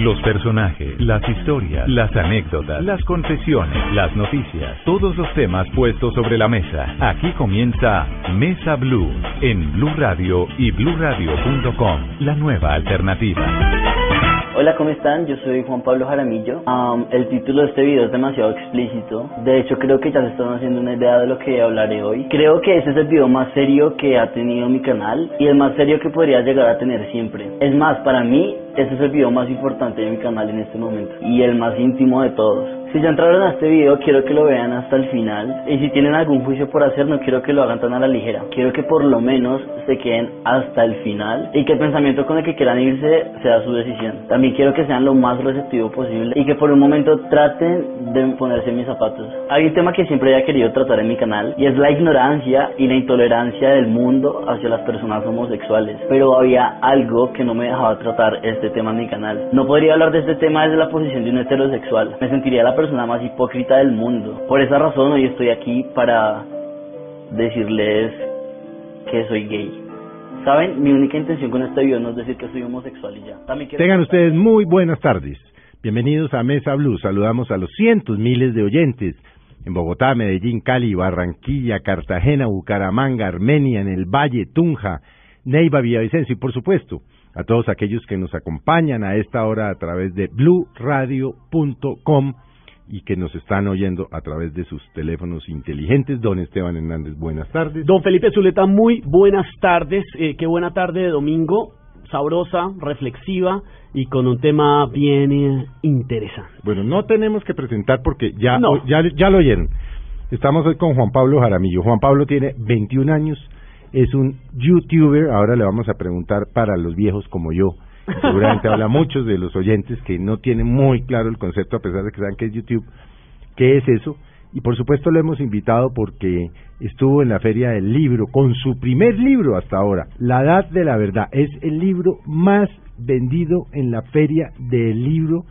Los personajes, las historias, las anécdotas, las confesiones, las noticias, todos los temas puestos sobre la mesa. Aquí comienza Mesa Blue en Blue Radio y bluradio.com, la nueva alternativa. Hola, ¿cómo están? Yo soy Juan Pablo Jaramillo. Um, el título de este video es demasiado explícito. De hecho, creo que ya se están haciendo una idea de lo que hablaré hoy. Creo que ese es el video más serio que ha tenido mi canal y el más serio que podría llegar a tener siempre. Es más, para mí, ese es el video más importante de mi canal en este momento y el más íntimo de todos. Si ya entraron a este video, quiero que lo vean hasta el final. Y si tienen algún juicio por hacer, no quiero que lo hagan tan a la ligera. Quiero que por lo menos se queden hasta el final y que el pensamiento con el que quieran irse sea su decisión. También quiero que sean lo más receptivo posible y que por un momento traten de ponerse en mis zapatos. Hay un tema que siempre había querido tratar en mi canal y es la ignorancia y la intolerancia del mundo hacia las personas homosexuales. Pero había algo que no me dejaba tratar este tema en mi canal. No podría hablar de este tema desde la posición de un heterosexual. Me sentiría la persona más hipócrita del mundo. Por esa razón hoy estoy aquí para decirles que soy gay. ¿Saben? Mi única intención con este video no es decir que soy homosexual y ya. También Tengan ustedes muy buenas tardes. Bienvenidos a Mesa Blue. Saludamos a los cientos miles de oyentes en Bogotá, Medellín, Cali, Barranquilla, Cartagena, Bucaramanga, Armenia, en el Valle, Tunja, Neiva, Villavicencio y por supuesto a todos aquellos que nos acompañan a esta hora a través de bluradio.com y que nos están oyendo a través de sus teléfonos inteligentes. Don Esteban Hernández, buenas tardes. Don Felipe Zuleta, muy buenas tardes. Eh, qué buena tarde de domingo, sabrosa, reflexiva y con un tema bien eh, interesante. Bueno, no tenemos que presentar porque ya, ya, ya lo oyeron. Estamos hoy con Juan Pablo Jaramillo. Juan Pablo tiene 21 años, es un youtuber. Ahora le vamos a preguntar para los viejos como yo seguramente habla muchos de los oyentes que no tienen muy claro el concepto, a pesar de que saben que es YouTube, qué es eso. Y por supuesto lo hemos invitado porque estuvo en la Feria del Libro con su primer libro hasta ahora, La Edad de la Verdad. Es el libro más vendido en la Feria del Libro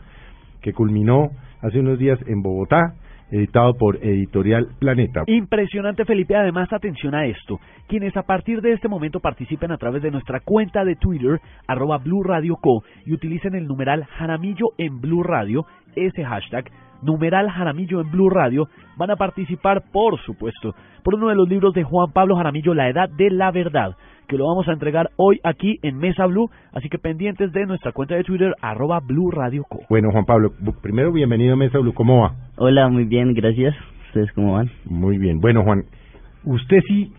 que culminó hace unos días en Bogotá editado por Editorial Planeta. Impresionante, Felipe. Además, atención a esto. Quienes a partir de este momento participen a través de nuestra cuenta de Twitter, arroba Blue Radio Co, y utilicen el numeral Jaramillo en Blue Radio, ese hashtag, numeral Jaramillo en Blue Radio, van a participar, por supuesto, por uno de los libros de Juan Pablo Jaramillo, La Edad de la Verdad que lo vamos a entregar hoy aquí en Mesa Blue, así que pendientes de nuestra cuenta de Twitter, arroba Blue Radio Co. Bueno, Juan Pablo, primero bienvenido a Mesa Blue, ¿cómo va? Hola, muy bien, gracias. ¿Ustedes cómo van? Muy bien. Bueno, Juan, usted sí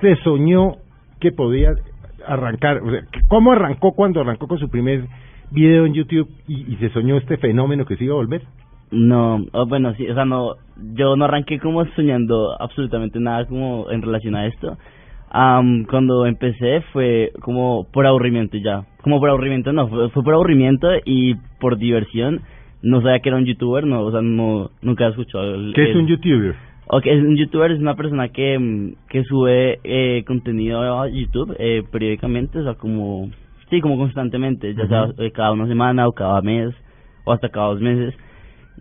se soñó que podía arrancar, o sea, ¿cómo arrancó cuando arrancó con su primer video en YouTube y, se soñó este fenómeno que se iba a volver? No, oh, bueno, sí, o sea, no, yo no arranqué como soñando absolutamente nada como en relación a esto cuando empecé fue como por aburrimiento ya. Como por aburrimiento, no, fue, por aburrimiento y por diversión. No sabía que era un youtuber, no, o sea, no, nunca he escuchado. El, ¿Qué es un youtuber? Okay, un youtuber es una persona que, que sube eh, contenido a YouTube eh, periódicamente, o sea, como, sí, como constantemente, ya sea eh, cada una semana o cada mes o hasta cada dos meses.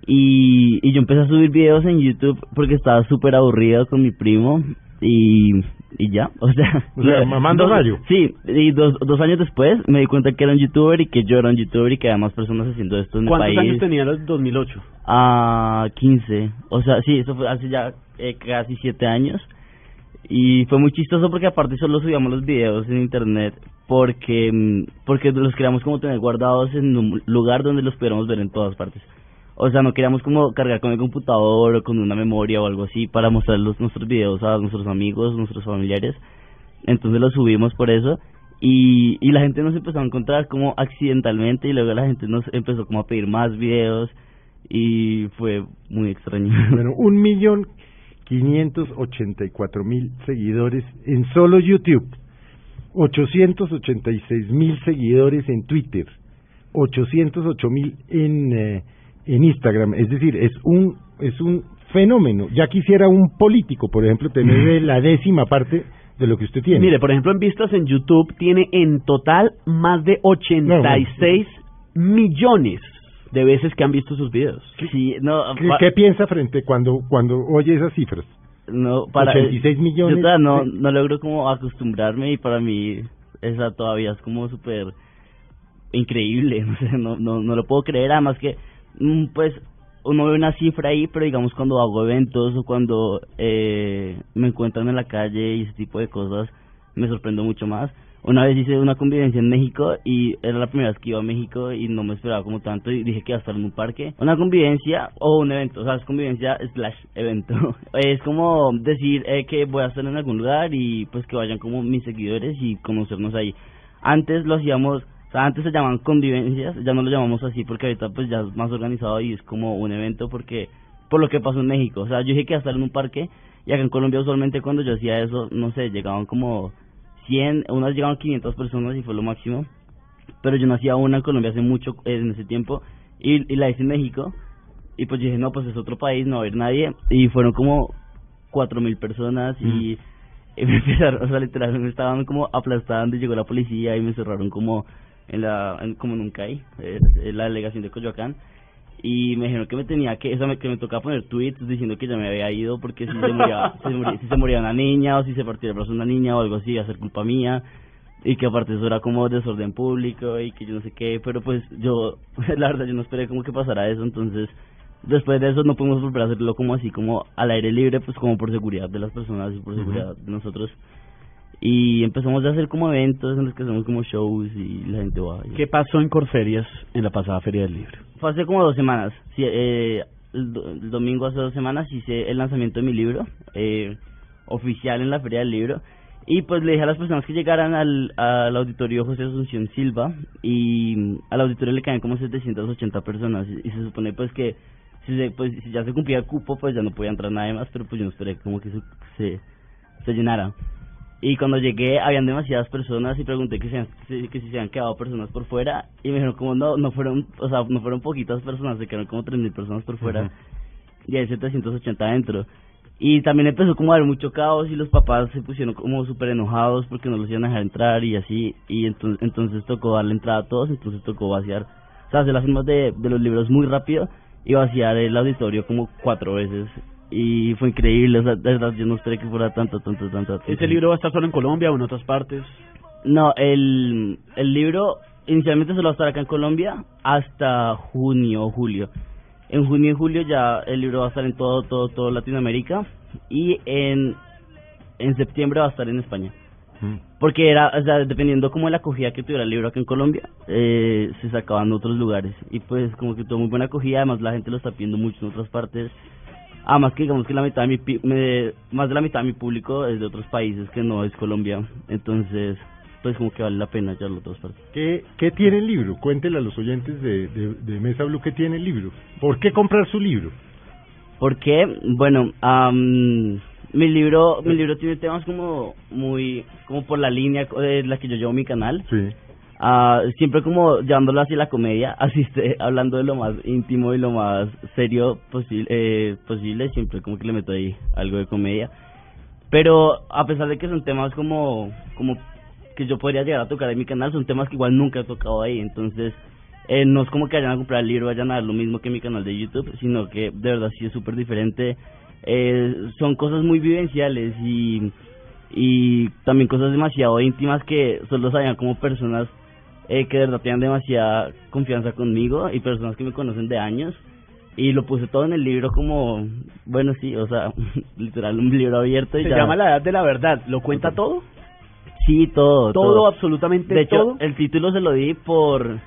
Y, y yo empecé a subir videos en YouTube porque estaba súper aburrido con mi primo y y ya, o sea, o sea mamando rayo. Sí, y dos, dos años después me di cuenta que era un youtuber y que yo era un youtuber y que había más personas haciendo esto en el país. ¿Cuántos años tenía en 2008? Ah, 15. O sea, sí, eso fue hace ya eh, casi 7 años. Y fue muy chistoso porque aparte solo subíamos los videos en internet porque mm, porque los queríamos como tener guardados en un lugar donde los pudiéramos ver en todas partes. O sea, no queríamos como cargar con el computador o con una memoria o algo así para mostrar los, nuestros videos a nuestros amigos, nuestros familiares. Entonces los subimos por eso y, y la gente nos empezó a encontrar como accidentalmente y luego la gente nos empezó como a pedir más videos y fue muy extraño. Bueno, un millón quinientos ochenta y cuatro mil seguidores en solo YouTube, ochocientos ochenta y seis mil seguidores en Twitter, ochocientos ocho mil en... Eh, en Instagram. Es decir, es un, es un fenómeno. Ya quisiera un político, por ejemplo, tener la décima parte de lo que usted tiene. Mire, por ejemplo, en vistas en YouTube tiene en total más de 86 millones de veces que han visto sus videos. Sí, no, ¿Qué, piensa frente cuando cuando oye esas cifras? No, para 86 millones. Yo no, no logro como acostumbrarme y para mí esa todavía es como súper increíble, no sé, no, no, no lo puedo creer, además que, pues, uno ve una cifra ahí, pero digamos cuando hago eventos o cuando eh, me encuentran en la calle y ese tipo de cosas, me sorprendo mucho más. Una vez hice una convivencia en México y era la primera vez que iba a México y no me esperaba como tanto y dije que iba a estar en un parque. Una convivencia o un evento, o sea, es convivencia slash evento. es como decir eh, que voy a estar en algún lugar y pues que vayan como mis seguidores y conocernos ahí. Antes lo hacíamos sea, antes se llamaban convivencias, ya no lo llamamos así porque ahorita pues ya es más organizado y es como un evento porque por lo que pasó en México. O sea, yo dije que iba a estar en un parque y acá en Colombia usualmente cuando yo hacía eso, no sé, llegaban como 100, unas llegaban 500 personas y fue lo máximo. Pero yo no hacía una en Colombia hace mucho, en ese tiempo, y, y la hice en México. Y pues dije, no, pues es otro país, no va a haber nadie. Y fueron como 4000 personas y, y, me empezaron, o sea, literalmente me estaban como aplastando y llegó la policía y me cerraron como en la, en, como nunca hay, en la delegación de Coyoacán y me dijeron que me tenía que, eso me, que me tocaba poner tweets diciendo que ya me había ido porque si se moría, si se moría una niña o si se partía el brazo una niña o algo así, iba a ser culpa mía y que aparte eso era como desorden público y que yo no sé qué, pero pues yo, la verdad yo no esperé como que pasara eso, entonces después de eso no pudimos volver a hacerlo como así, como al aire libre, pues como por seguridad de las personas y por seguridad de nosotros y empezamos a hacer como eventos en los que hacemos como shows y la gente va. ¿Qué pasó en Corferias en la pasada Feria del Libro? Fue hace como dos semanas. Sí, eh, el, domingo hace dos semanas hice el lanzamiento de mi libro eh, oficial en la Feria del Libro. Y pues le dije a las personas que llegaran al, al auditorio José Asunción Silva y al auditorio le caen como 780 personas y, se supone pues que si, se, pues, si ya se cumplía el cupo pues ya no podía entrar nadie más, pero pues yo no esperé como que se, se llenara. Y cuando llegué habían demasiadas personas y pregunté que, si, que si se habían quedado personas por fuera y me dijeron como no, no fueron, o sea, no fueron poquitas personas, se quedaron como 3.000 personas por fuera y hay 780 adentro. Y también empezó como a haber mucho caos y los papás se pusieron como súper enojados porque no los iban a dejar entrar y así. Y entonces, entonces tocó darle entrada a todos, entonces tocó vaciar, o sea, hacer las firmas de, de los libros muy rápido y vaciar el auditorio como cuatro veces y fue increíble, o sea, de verdad yo no esperé que fuera tanto, tanto, tanto. ¿Ese libro va a estar solo en Colombia o en otras partes? No, el, el libro inicialmente solo va a estar acá en Colombia hasta junio o julio. En junio y julio ya el libro va a estar en todo, todo, todo Latinoamérica y en, en septiembre va a estar en España. Mm. Porque era, o sea, dependiendo como de la acogida que tuviera el libro acá en Colombia, eh, se sacaban en otros lugares. Y pues como que tuvo muy buena acogida, además la gente lo está pidiendo mucho en otras partes. Ah, más que digamos que la mitad de mi, más de la mitad de mi público es de otros países que no es Colombia, entonces pues como que vale la pena ya otras partes. ¿Qué, ¿Qué tiene el libro? Cuéntele a los oyentes de, de, Mesa Blue qué tiene el libro. ¿Por qué comprar su libro? Porque, bueno, mi libro mi libro tiene temas como muy como por la línea de la que yo llevo mi canal. Sí uh, siempre como llevándolo hacia la comedia, asiste hablando de lo más íntimo y lo más serio posible, eh, posible, siempre como que le meto ahí algo de comedia. Pero a pesar de que son temas como, como que yo podría llegar a tocar en mi canal, son temas que igual nunca he tocado ahí, entonces eh, no es como que vayan a comprar el libro, vayan a ver lo mismo que mi canal de YouTube, sino que de verdad sí es súper diferente. Eh, son cosas muy vivenciales y, y también cosas demasiado íntimas que solo sabían como personas eh, que de verdad tienen demasiada confianza conmigo y personas que me conocen de años. Y lo puse todo en el libro como, bueno, sí, o sea, literal, un libro abierto. Y Se llama La Edad de la Verdad. ¿Lo cuenta todo? Sí, todo. Todo, absolutamente de hecho, el título se lo di por,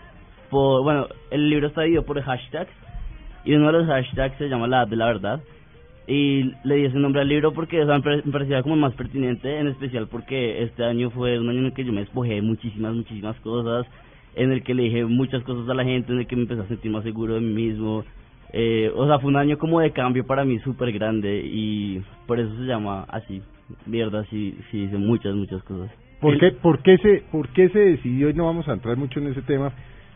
por, bueno, el libro está dividido por hashtags. Y uno de los hashtags se llama La Edad de la Verdad y le di ese nombre al libro porque o sea, me parecía como más pertinente, en especial porque este año fue un año en el que yo me despojé muchísimas, muchísimas cosas, en el que le dije muchas cosas a la gente, en el que me empecé a sentir más seguro de mí mismo. Eh, o sea, fue un año como de cambio para mí súper grande y por eso se llama así. Mierda, sí, sí, hice muchas, muchas cosas. ¿Por qué, por, qué se, ¿Por qué se decidió, y no vamos a entrar mucho en ese tema,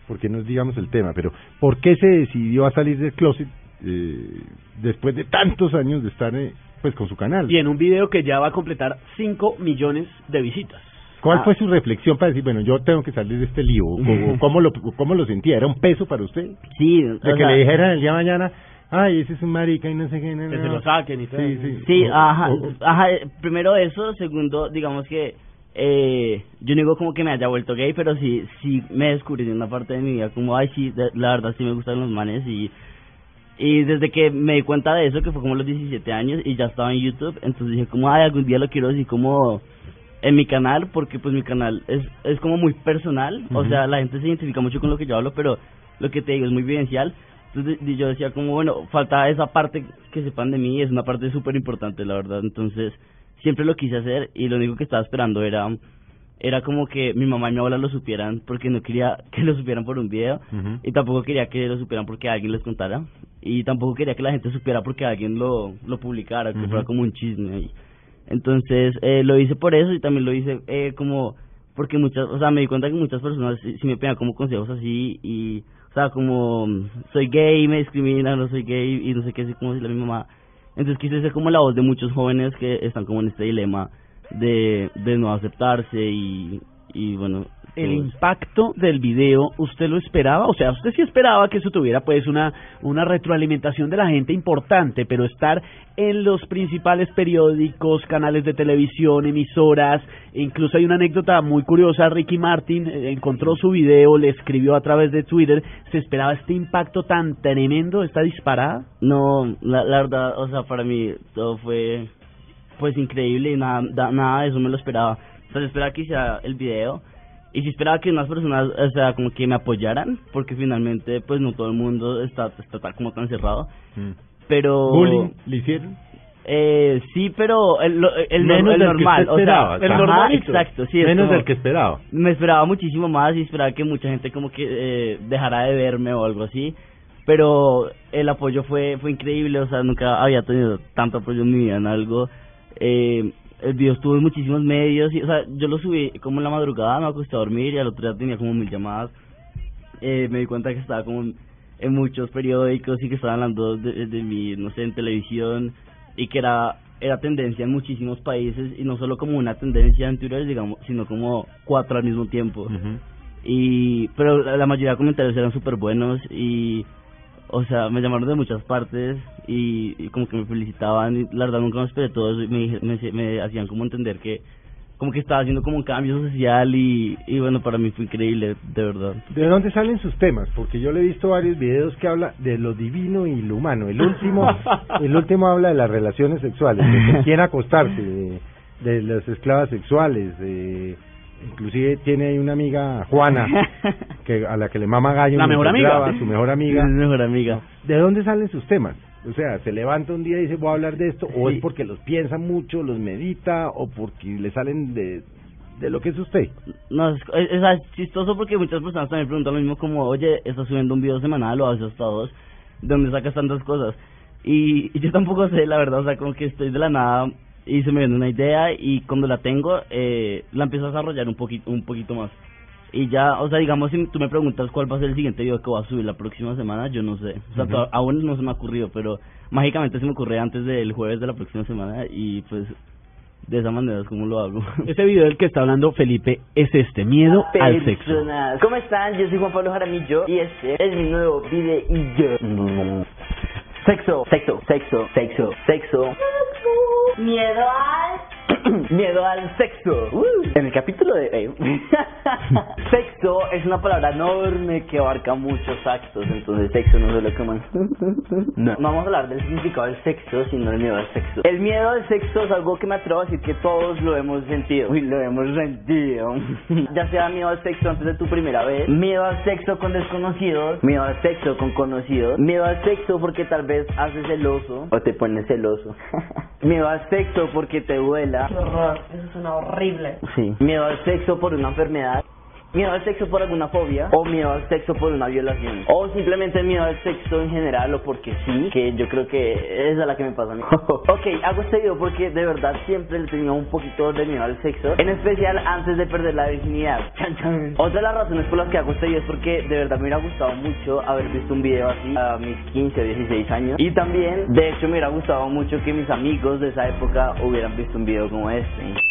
porque no es digamos el tema, pero ¿por qué se decidió a salir del closet eh, después de tantos años de estar eh, pues con su canal. Y en un video que ya va a completar 5 millones de visitas. ¿Cuál ah. fue su reflexión para decir, bueno, yo tengo que salir de este lío? ¿Cómo, lo, ¿Cómo lo sentía? ¿Era un peso para usted? Sí. De que le dijeran el día de mañana, ay, ese es un marica y no sé qué. Que se lo saquen y todo. Sí, sí. sí ajá, ajá. Primero eso, segundo, digamos que eh, yo no digo como que me haya vuelto gay, pero sí, sí me descubrí en una parte de mi vida como, ay, sí, la verdad sí me gustan los manes y y desde que me di cuenta de eso, que fue como los 17 años y ya estaba en YouTube, entonces dije como, ay, algún día lo quiero decir como en mi canal, porque pues mi canal es, es como muy personal, o sea, la gente se identifica mucho con lo que yo hablo, pero lo que te digo es muy vivencial. Entonces yo decía como, bueno, falta esa parte que sepan de mí, es una parte súper importante, la verdad. Entonces siempre lo quise hacer y lo único que estaba esperando era era como que mi mamá y mi abuela lo supieran porque no quería que lo supieran por un video. Y tampoco quería que lo supieran porque alguien les contara. Y tampoco quería que la gente supiera porque alguien lo, lo publicara, que fuera como un chisme. Entonces eh, lo hice por eso y también lo hice eh, como porque muchas, o sea, me di cuenta que muchas personas sí, me pedían como consejos así y, o sea, como soy gay, me discriminan, no soy gay y no sé qué, así como si la mi mamá. Entonces quise ser como la voz de muchos jóvenes que están como en este dilema de, de no aceptarse y, y bueno, el impacto del video, ¿usted lo esperaba? O sea, usted sí esperaba que eso tuviera pues una, una retroalimentación de la gente importante, pero estar en los principales periódicos, canales de televisión, emisoras, incluso hay una anécdota muy curiosa, Ricky Martin eh, encontró su video, le escribió a través de Twitter, ¿se esperaba este impacto tan tremendo, esta disparada? No, la, la verdad, o sea, para mí todo fue pues increíble y nada, nada de eso me lo esperaba. Entonces esperaba que hiciera el video y si esperaba que unas personas, o sea, como que me apoyaran, porque finalmente, pues no todo el mundo está, está tal como tan cerrado. Mm. Pero... ¿Bullying le hicieron? Eh, sí, pero el, el, Menos el normal, o sea, el normal, exacto, sí. Menos del que esperaba. Me esperaba muchísimo más y esperaba que mucha gente como que eh, dejara de verme o algo así. Pero el apoyo fue fue increíble, o sea, nunca había tenido tanto apoyo en mi vida en algo. Eh, el video estuvo en muchísimos medios, y, o sea, yo lo subí como en la madrugada, me acosté a dormir y al otro día tenía como mil llamadas. Eh, me di cuenta que estaba como en muchos periódicos y que estaban hablando de, de mi, no sé, en televisión y que era era tendencia en muchísimos países y no solo como una tendencia en Twitter, digamos, sino como cuatro al mismo tiempo. Y pero la mayoría de comentarios eran súper buenos y o sea, me llamaron de muchas partes y, como que me felicitaban y la verdad nunca me esperé todo eso y me, me, me, hacían como entender que como que estaba haciendo como un cambio social y, y bueno, para mí fue increíble, de verdad. ¿De dónde salen sus temas? Porque yo le he visto varios videos que habla de lo divino y lo humano. El último, el último habla de las relaciones sexuales, de quién acostarse, de, de las esclavas sexuales, de inclusive tiene una amiga Juana que a la que le mama gallo la mejor amiga. su mejor amiga. Mejor amiga. De dónde salen sus temas o sea se levanta un día y dice voy a hablar de esto o es porque los piensa mucho los medita o porque le salen de de lo que es usted. No es, es, chistoso porque muchas personas también preguntan lo mismo como oye estás subiendo un video semanal o a veces hasta dos de dónde sacas tantas cosas y, y yo tampoco sé la verdad o sea como que estoy de la nada y se me viene una idea y cuando la tengo eh, la empiezo a desarrollar un poquito un poquito más y ya o sea digamos si tú me preguntas cuál va a ser el siguiente video que voy a subir la próxima semana yo no sé o sea aún no se me ha ocurrido pero mágicamente se me ocurre antes del jueves de la próxima semana y pues de esa manera es como lo hago. Ese video del que está hablando Felipe es este, miedo al sexo. ¿Cómo están? Yo soy Juan Pablo Jaramillo y este es mi nuevo video y yo. Sexo, sexo, sexo, sexo, sexo. Miedo al Miedo al sexo. Uh. en el capítulo de eh, sexo es una palabra enorme que abarca muchos actos, entonces sexo no es lo que más. no. vamos a hablar del significado del sexo, sino del miedo al sexo. El miedo al sexo es algo que me atrevo a decir que todos lo hemos sentido. Uy, lo hemos sentido. ya sea miedo al sexo antes de tu primera vez, miedo al sexo con desconocidos, miedo al sexo con conocidos, miedo al sexo porque tal vez haces celoso o te pones celoso. Miedo al sexo porque te vuela eso suena horrible. Sí. Miedo al sexo por una enfermedad miedo al sexo por alguna fobia o miedo al sexo por una violación o simplemente miedo al sexo en general o porque sí, que yo creo que es la que me pasa a mí. ok, hago este video porque de verdad siempre le tenía un poquito de miedo al sexo, en especial antes de perder la virginidad. Otra de las razones por las que hago este video es porque de verdad me hubiera gustado mucho haber visto un video así a mis 15 o 16 años y también, de hecho, me hubiera gustado mucho que mis amigos de esa época hubieran visto un video como este.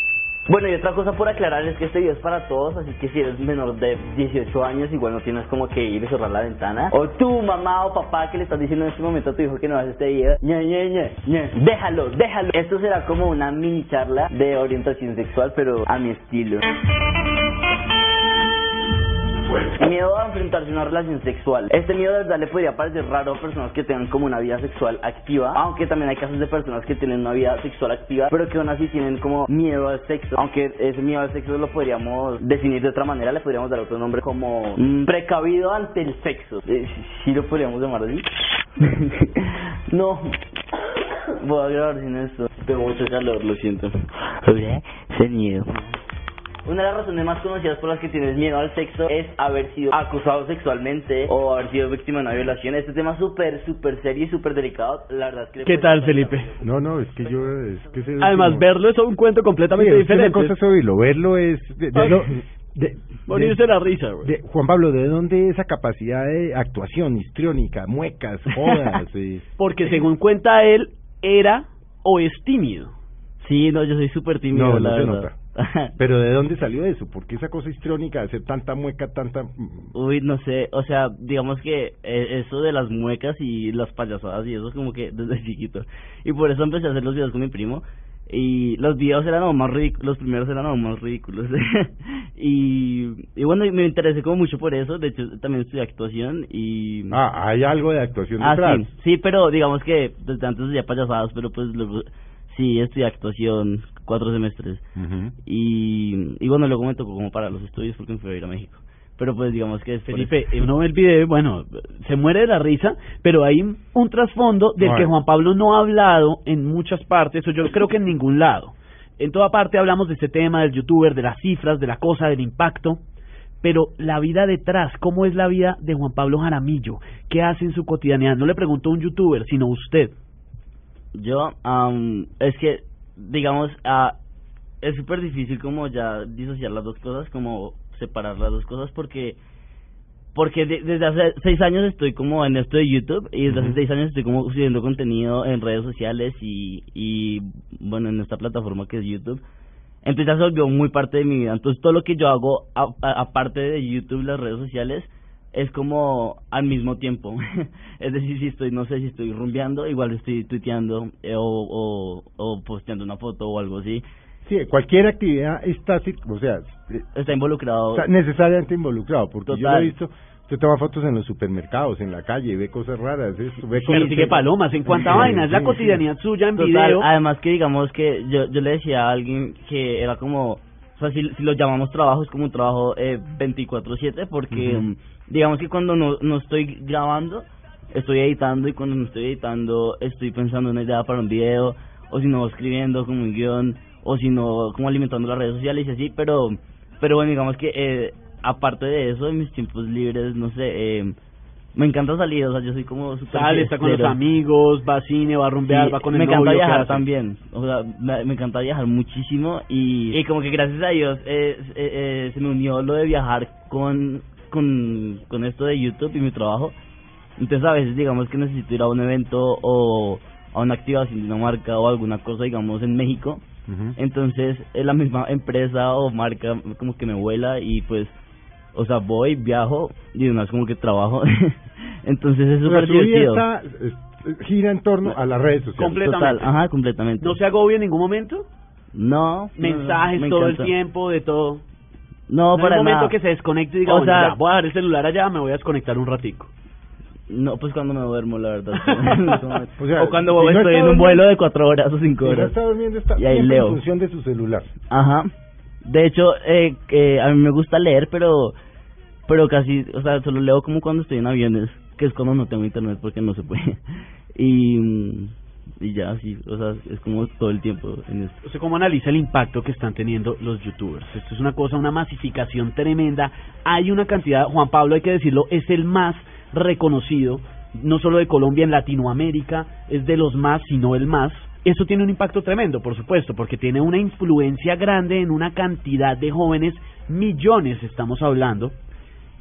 Bueno, y otra cosa por aclarar es que este video es para todos, así que si eres menor de 18 años, igual no tienes como que ir y cerrar la ventana. O tú, mamá o papá, que le estás diciendo en este momento a tu hijo que no hace este video, ñe, ñe, ñe, ñe, déjalo, déjalo. Esto será como una mini charla de orientación sexual, pero a mi estilo. Miedo a enfrentarse a una relación sexual. Este miedo de verdad le podría parecer raro a personas que tengan como una vida sexual activa, aunque también hay casos de personas que tienen una vida sexual activa, pero que aún así tienen como miedo al sexo. Aunque ese miedo al sexo lo podríamos definir de otra manera, le podríamos dar otro nombre como mm, precavido ante el sexo. Eh, sí lo podríamos llamar así. no. Voy a grabar sin esto. Tengo mucho calor, lo siento. Ese miedo. Una de las razones más conocidas por las que tienes miedo al sexo es haber sido acusado sexualmente o haber sido víctima de una violación. Este tema es súper, súper serio y súper delicado. La verdad es que... ¿Qué tal, Felipe? No, no, es que yo... Es que Además, verlo es un cuento completamente diferente. Es cosa es oírlo, verlo es... De, de, Morirse la risa, güey. Juan Pablo, ¿de dónde esa capacidad de actuación histriónica, muecas, jodas? Porque según cuenta él, era o es tímido. Sí, no, yo soy súper tímido, no, la no verdad. Pero ¿de dónde salió eso? ¿Por qué esa cosa histriónica de hacer tanta mueca, tanta...? Uy, no sé, o sea, digamos que eh, eso de las muecas y las payasadas y eso es como que desde chiquito. Y por eso empecé a hacer los videos con mi primo y los videos eran aún más ridículos, los primeros eran aún más ridículos. y, y bueno, me interesé como mucho por eso, de hecho también estudié actuación y... Ah, hay algo de actuación ah, Sí, sí, pero digamos que desde antes ya payasadas, pero pues luego sí estudié actuación cuatro semestres. y, y bueno, me tocó como para los estudios porque me fui a ir a México. Pero pues digamos que... Felipe, uno ve el video, bueno, se muere de la risa, pero hay un trasfondo del que Juan Pablo no ha hablado en muchas partes, o yo creo que en ningún lado. En toda parte hablamos de este tema del youtuber, de las cifras, de la cosa, del impacto, pero la vida detrás, ¿cómo es la vida de Juan Pablo Jaramillo? ¿Qué hace en su cotidianidad? No le preguntó a un youtuber, sino usted. Yo, um, es que digamos, ah, es súper difícil como ya disociar las dos cosas, como separar las dos cosas, porque porque desde hace seis años estoy como en esto de YouTube y desde hace seis años estoy como subiendo contenido en redes sociales y, y bueno, en esta plataforma que es YouTube. Entonces ya se volvió muy parte de mi vida. Entonces todo lo que yo hago aparte de YouTube, las redes sociales, es como al mismo tiempo. es decir, si estoy, no sé, si estoy rumbeando, igual estoy tuiteando eh, o, o, o posteando una foto o algo así. Sí, cualquier actividad está, o sea, está involucrado. Está necesariamente involucrado, porque yo he visto, usted toma fotos en los supermercados, en la calle, ve cosas raras, ve Pero sigue palomas, en cuanta vaina, es la cotidianidad suya en video. Además que digamos que yo, yo le decía a alguien que era como, o sea, si, si lo llamamos trabajo, es como un trabajo eh, 24-7, porque digamos que cuando no, no estoy grabando, estoy editando y cuando no estoy editando estoy pensando en una idea para un video o si no escribiendo como un guion o si no como alimentando las redes sociales y así, pero pero bueno, digamos que eh, aparte de eso, en mis tiempos libres, no sé, eh, me encanta salir, o sea, yo soy como super Sale, está con los amigos, va a cine, va a rumbear, va con el Me encanta viajar también, o sea, me, encanta viajar muchísimo y, y como que gracias a Dios eh, eh, eh, se me unió lo de viajar con con, con esto de YouTube y mi trabajo. Entonces a veces digamos que necesito ir a un evento o a una activación de una marca o alguna cosa, digamos, en México. Entonces es la misma empresa o marca como que me vuela y pues, o sea, voy, viajo y además como que trabajo. Entonces es súper divertido. gira en torno a las redes sociales. Completamente. ajá, completamente. ¿No se agobia en ningún momento? No. Mensajes todo el tiempo, de todo. No, para el momento que se desconecte y diga, o sea, voy a dar el celular allá, me voy a desconectar un ratico. No, pues cuando me duermo, la verdad. o, cuando voy estoy en un vuelo de cuatro horas o cinco horas. está durmiendo, está y ahí leo. en función de su celular. Ajá. De hecho, eh, eh, a mí me gusta leer, pero pero casi, o sea, solo leo como cuando estoy en aviones, que es cuando no tengo internet porque no se puede. y y ya así, o sea, es como todo el tiempo en esto. O sea, ¿cómo analiza el impacto que están teniendo los youtubers? Esto es una cosa, una masificación tremenda. Hay una cantidad, Juan Pablo, hay que decirlo, es el más reconocido, no solo de Colombia, en Latinoamérica, es de los más, sino el más. Eso tiene un impacto tremendo, por supuesto, porque tiene una influencia grande en una cantidad de jóvenes, millones estamos hablando,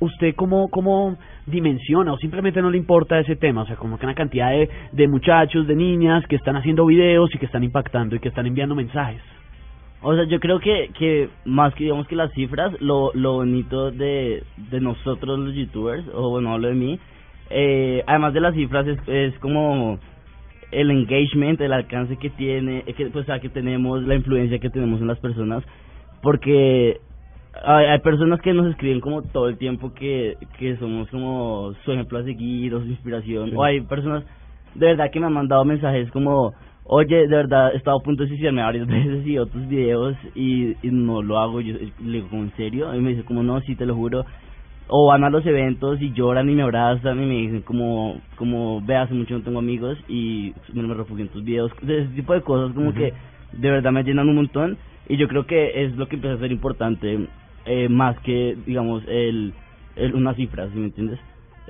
¿usted cómo, cómo dimensiona o simplemente no le importa ese tema? O sea, como que una cantidad de, de muchachos, de niñas que están haciendo videos y que están impactando y que están enviando mensajes. O sea, yo creo que, que más que digamos que las cifras, lo, lo bonito de, de nosotros los youtubers, o bueno, hablo de mí, eh, además de las cifras es, es como el engagement, el alcance que tiene, que, pues, o sea, que tenemos, la influencia que tenemos en las personas, porque hay, hay personas que nos escriben como todo el tiempo que, que somos como su ejemplo a seguir o su inspiración, o hay personas de verdad que me han mandado mensajes como oye, de verdad, he estado a punto de suicidarme varias veces y otros videos y, no lo hago. Yo le digo, ¿en serio? Y me dice, como no, sí, te lo juro. O van a los eventos y lloran y me abrazan y me dicen, como, como ve, hace mucho no tengo amigos y me, me refugio en tus videos. ese tipo de cosas, como que de verdad me llenan un montón. Y yo creo que es lo que empieza a ser importante, eh, más que, digamos, el, el una cifra, ¿sí me entiendes?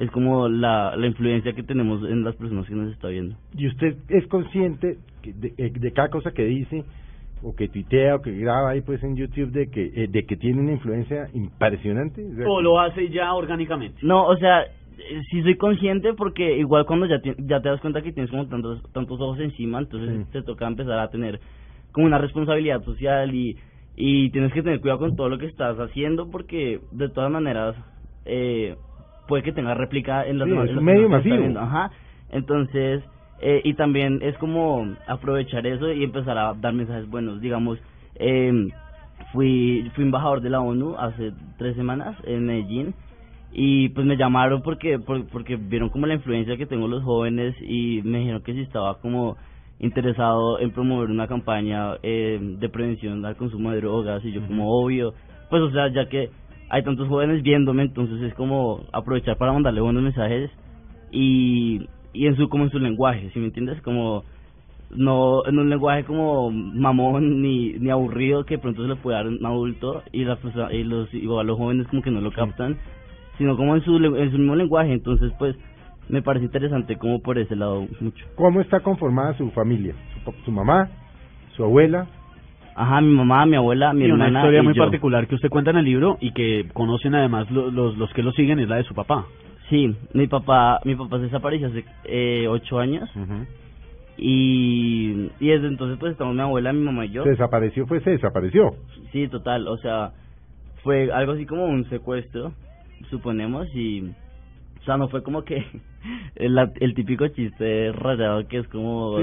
es como la, la influencia que tenemos en las personas que nos está viendo. ¿Y usted es consciente de, eh, de cada cosa que dice o que tuitea o que graba ahí pues en YouTube de que eh, de que tiene una influencia impresionante? O, lo hace ya orgánicamente? No, o sea, eh, sí soy consciente porque igual cuando ya te, ya te das cuenta que tienes como tantos tantos ojos encima, entonces te toca empezar a tener como una responsabilidad social y y tienes que tener cuidado con todo lo que estás haciendo porque de todas maneras eh, puede que tenga réplica en las sí, medio masivo. Ajá. Entonces, eh, y también es como aprovechar eso y empezar a dar mensajes buenos. Digamos, eh, fui, fui embajador de la ONU hace tres semanas en Medellín y pues me llamaron porque porque vieron como la influencia que tengo los jóvenes y me dijeron que si estaba como interesado en promover una campaña eh, de prevención al consumo de drogas y yo como obvio. Pues o sea ya que hay tantos jóvenes viéndome, entonces es como aprovechar para mandarle buenos mensajes y, y en su como en su lenguaje, ¿sí me entiendes? Como no en un lenguaje como mamón ni, ni aburrido que pronto se le puede dar a un adulto y, la, y los igual los jóvenes como que no lo captan, sino como en su, en su mismo lenguaje, entonces pues me parece interesante como por ese lado mucho. ¿Cómo está conformada su familia? ¿Su, su mamá? ¿Su abuela? Ajá, mi mamá, mi abuela, mi y hermana. Una historia muy particular que usted cuenta en el libro y que conocen además los, los, que lo siguen es la de su papá. Sí, mi papá, mi papá se desapareció hace eh, ocho años. Y, y desde entonces pues estamos mi abuela, mi mamá y yo. ¿Se desapareció? Fue, se desapareció. Sí, total, o sea, fue algo así como un secuestro, suponemos, y o sea, no fue como que el, el típico chiste rayado que es como...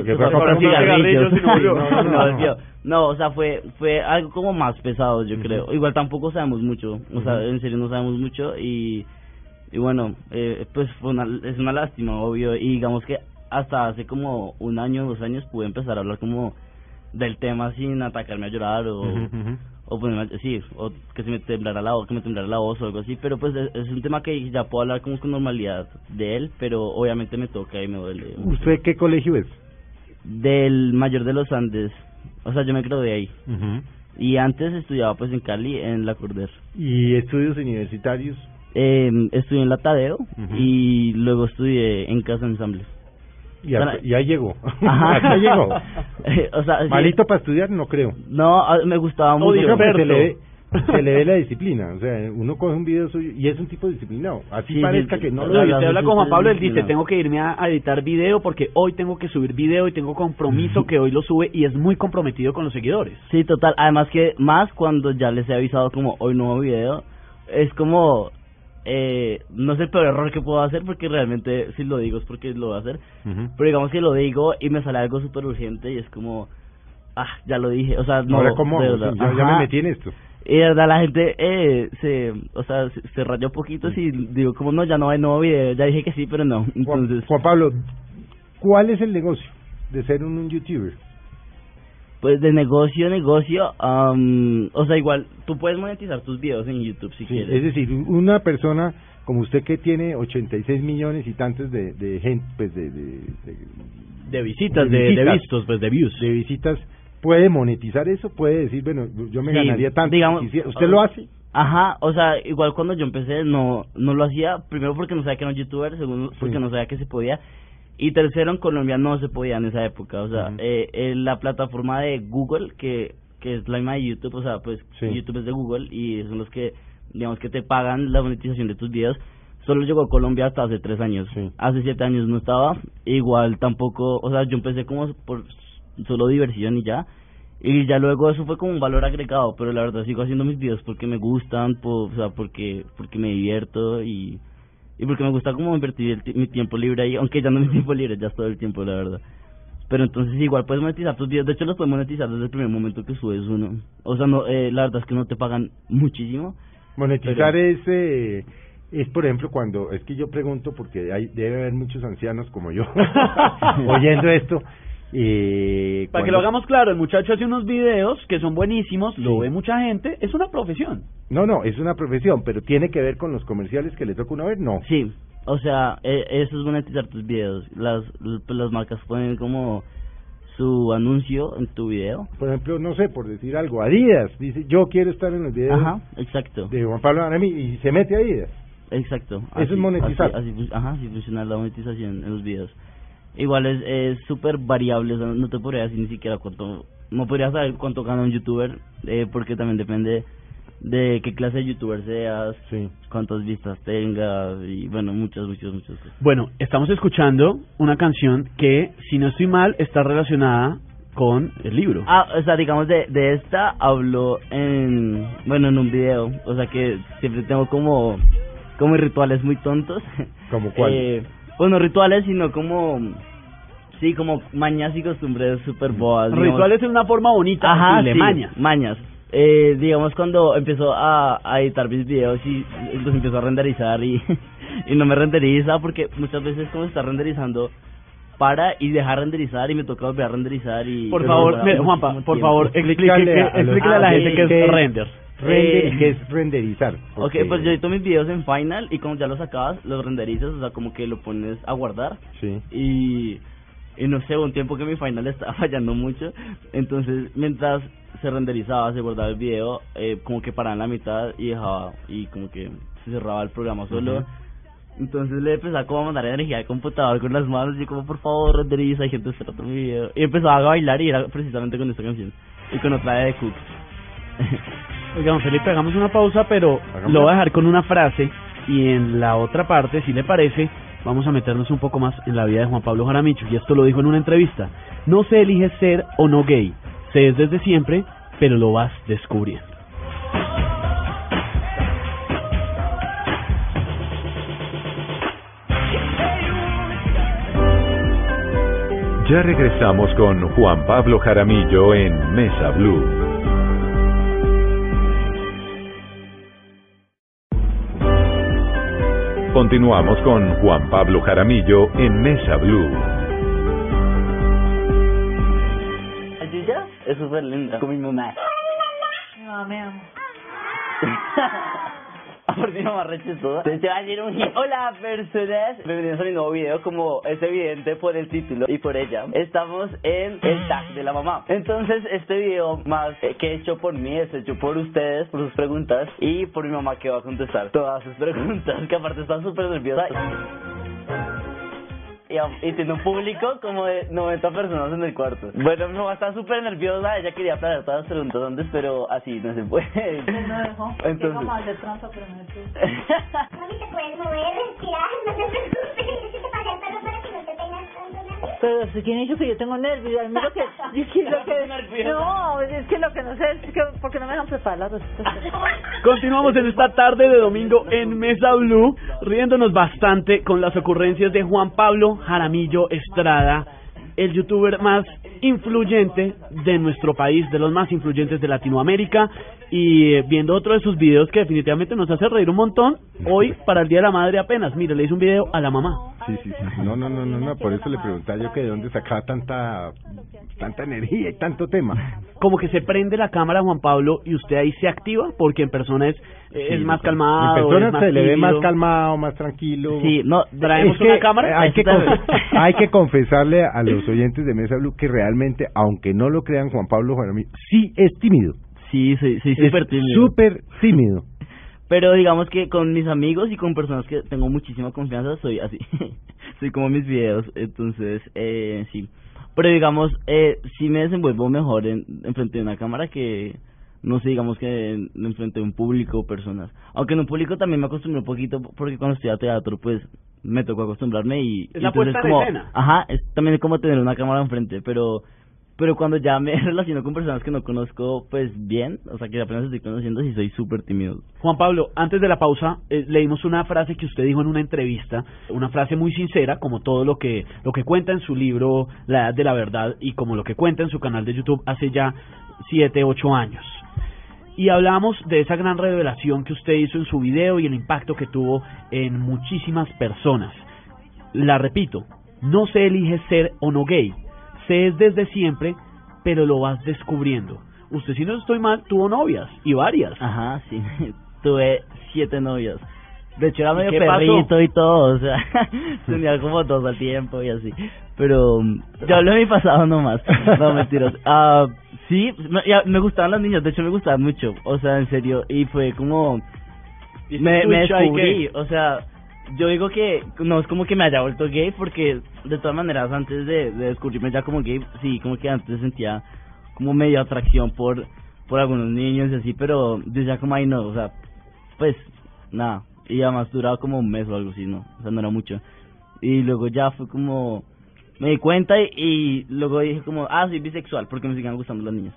no, o sea, fue fue algo como más pesado, yo creo. Igual tampoco sabemos mucho, o sea, en serio no sabemos mucho y, y bueno, eh, pues fue una, es una lástima, obvio. Y digamos que hasta hace como un año, dos años pude empezar a hablar como del tema sin atacarme a llorar o o pues sí, o que se me temblara la voz, que me temblara la voz o algo así, pero pues es, un tema que ya puedo hablar como con normalidad de él, pero obviamente me toca y me duele. ¿Usted qué colegio es? Del Mayor de los Andes, o sea, yo me gradué ahí. Y antes estudiaba pues en Cali, en la Corder. ¿Y estudios universitarios? Eh, estudié en la Tadeo y luego estudié en Casa Ensamble. Y ya llegó. Ajá. llegó. o sea, Malito para estudiar, no creo. No, me gustaba mucho. se, le se le ve la disciplina. O sea, uno coge un video suyo y es un tipo disciplinado. Así parezca que no lo Usted habla con Juan Pablo, él dice, tengo que irme a, editar video porque hoy tengo que subir video y tengo compromiso que hoy lo sube y es muy comprometido con los seguidores. Sí, total. Además que más cuando ya les he avisado como hoy nuevo video, es como eh, no es el peor error que puedo hacer porque realmente si lo digo es porque lo voy a hacer. Pero digamos que lo digo y me sale algo súper urgente y es como, ah, ya lo dije. O sea, no. Ahora, ¿cómo? ya me metí en esto. Y de verdad la gente eh, se, o sea, se, rayó poquito y digo, como no, ya no hay nuevo video. Ya dije que sí, pero no. Entonces, Juan, Pablo, ¿cuál es el negocio de ser un youtuber? Pues de negocio, negocio, o sea, igual, tú puedes monetizar tus videos en YouTube si quieres. Es decir, una persona como usted que tiene 86 millones y tantos de, de gente, pues de... De, visitas, de, vistos, pues de views. De visitas, puede monetizar eso, puede decir, bueno, yo me ganaría tanto. Digamos, ¿Usted lo hace? Ajá, o sea, igual cuando yo empecé no no lo hacía, primero porque no sabía que era un youtuber, segundo porque no sabía que se podía, y tercero, en Colombia no se podía en esa época. O sea, eh, la plataforma de Google, que, que es la misma de YouTube, o sea, pues YouTube es de Google y son los que, digamos, que te pagan la monetización de tus videos. Solo llegó a Colombia hasta hace tres años. Hace siete años no estaba. Igual tampoco, o sea, yo empecé como por solo diversión y ya. Y ya luego eso fue como un valor agregado, pero la verdad sigo haciendo mis videos porque me gustan, o sea, porque porque me divierto y, y porque me gusta como invertir mi tiempo libre ahí, aunque ya no es mi tiempo libre, ya es todo el tiempo, la verdad. Pero entonces igual puedes monetizar tus videos, de hecho los puedes monetizar desde el primer momento que subes uno. O sea, no eh, la verdad es que no te pagan muchísimo. Monetizar es... Eh es por ejemplo cuando es que yo pregunto porque hay debe haber muchos ancianos como yo oyendo esto eh, Para que lo hagamos claro, el muchacho hace unos videos que son buenísimos, lo ve mucha gente, es una profesión. No, no, es una profesión, pero tiene que ver con los comerciales que le toca una vez, no. Sí, o sea, e, eso es monetizar tus videos. Las, pues, las marcas ponen como su anuncio en tu video. Por ejemplo, no sé, por decir algo, Adidas dice, yo quiero estar en los videos Ajá, exacto. de Juan Pablo Aramí y se mete Adidas. Exacto. Eso es monetizar. Así, ajá, así funciona la monetización en los videos. Igual es súper variable, no te podría decir ni siquiera cuánto, no podría saber cuánto gana un youtuber, eh, porque también depende de qué clase de youtuber seas, sí. cuántas vistas tengas y bueno, muchas, muchas, muchas cosas. Bueno, estamos escuchando una canción que, si no estoy mal, está relacionada con el libro. Ah, o sea, digamos de, de esta hablo en, bueno, en un video, o sea que siempre tengo como, como rituales muy tontos. ¿Como cuál? Eh, pues no rituales, sino como... Sí, como mañas y costumbres super boas. Rituales en una forma bonita, Ajá, sí, mañas. Mañas. Eh, digamos cuando empezó a, a editar mis videos y los empezó a renderizar y, y no me renderiza porque muchas veces como está renderizando para y dejar renderizar y me toca volver a renderizar y... Por favor, Juanpa, por favor, explíquele, a, a la gente qué es render. Render, eh, es renderizar. Ok, pues yo edito mis videos en Final y como ya los acabas, los renderizas, o sea, como que lo pones a guardar. Sí. Y, y no sé, un tiempo que mi Final estaba fallando mucho, entonces mientras se renderizaba, se guardaba el video, eh, como que paraba en la mitad y dejaba, y como que se cerraba el programa solo. Entonces le empezaba como a mandar energía al computador con las manos y como por favor renderiza, hay gente esperando mi video. Y empezaba a bailar y era precisamente con esta canción. Y con otra de Cook. Oigan, Felipe, hagamos una pausa, pero lo voy a dejar con una frase y en la otra parte, si le parece, vamos a meternos un poco más en la vida de Juan Pablo Jaramicho. Y esto lo dijo en una entrevista. No se elige ser o no gay. Se es desde siempre, pero lo vas descubriendo. Ya regresamos con Juan Pablo Jaramillo en Mesa Blue. Continuamos con Juan Pablo Jaramillo en Mesa Blue. ¿Ayuya? Es súper linda. Con mi mamá. Mi mamá me amo. por si no me todo. Entonces va a decir un Hola personas, bienvenidos a mi nuevo video como es evidente por el título y por ella. Estamos en el tag de la mamá. Entonces este video más que he hecho por mí es hecho por ustedes, por sus preguntas y por mi mamá que va a contestar todas sus preguntas, que aparte está súper nerviosa y, tiene un público como de 90 personas en el cuarto. Bueno, mi mamá está súper nerviosa, ella quería hablar todas las preguntas antes, pero así no se puede. No dejó. Entonces... como hacer trampa, pero no Mami, te puedes mover, respirar, no te preocupes, Pero si quién dicho que yo tengo nervios, a mí lo que, es que lo que no, es que lo que no sé es que porque no me dejan preparar las recetas. Continuamos en esta tarde de domingo en Mesa Blue, riéndonos bastante con las ocurrencias de Juan Pablo Jaramillo Estrada, el youtuber más influyente de nuestro país, de los más influyentes de Latinoamérica, y eh, viendo otro de sus videos que definitivamente nos hace reír un montón, hoy para el Día de la Madre apenas, mire, le hice un video a la mamá. Sí, sí, sí, no, no, no, no, por eso le preguntaba yo que de dónde sacaba tanta, tanta energía y tanto tema. Como que se prende la cámara, Juan Pablo, y usted ahí se activa, porque en persona es, es más calmado. En persona se le ve más calmado, más tranquilo. Sí, no, traemos una cámara. Hay que, hay que confesarle a los oyentes de Mesa Blue que realmente, aunque no lo crean, Juan Pablo Jaramillo sí es tímido. Sí, soy, soy súper tímido. Súper tímido. Pero digamos que con mis amigos y con personas que tengo muchísima confianza soy así. soy como mis videos, entonces eh, sí. Pero digamos, eh, sí me desenvuelvo mejor en, en frente de una cámara que no sé, digamos que en, frente de un público o personas. Aunque en un público también me acostumbré un poquito porque cuando estudiaba teatro pues me tocó acostumbrarme y... Es la puesta como, Ajá, es también como tener una cámara enfrente, pero pero cuando ya me relaciono con personas que no conozco, pues bien, o sea, que apenas estoy conociendo, sí soy súper tímido. Juan Pablo, antes de la pausa, eh, leímos una frase que usted dijo en una entrevista, una frase muy sincera, como todo lo que, lo que cuenta en su libro La Edad de la Verdad y como lo que cuenta en su canal de YouTube hace ya siete, ocho años. Y hablamos de esa gran revelación que usted hizo en su video y el impacto que tuvo en muchísimas personas. La repito, no se elige ser o no gay, se es desde siempre, pero lo vas descubriendo. Usted, si no estoy mal, tuvo novias y varias. Ajá, sí. Tuve siete novias. De hecho, era medio perrito y todo, o sea, tenía como dos al tiempo y así. Pero yo hablo de mi pasado nomás, no mentiras. Uh, sí, me, me gustaban las niñas, de hecho me gustaban mucho, o sea, en serio, y fue como... Me, me descubrí, o sea, yo digo que no es como que me haya vuelto gay porque de todas maneras antes de, descubrirme ya como gay sí como que antes sentía como medio atracción por por algunos niños y así pero decía como ahí no o sea pues nada. Y además duraba como un mes o algo así no o sea no era mucho. Y luego ya fue como me di cuenta y, y luego dije como ah soy bisexual porque me siguen gustando las niñas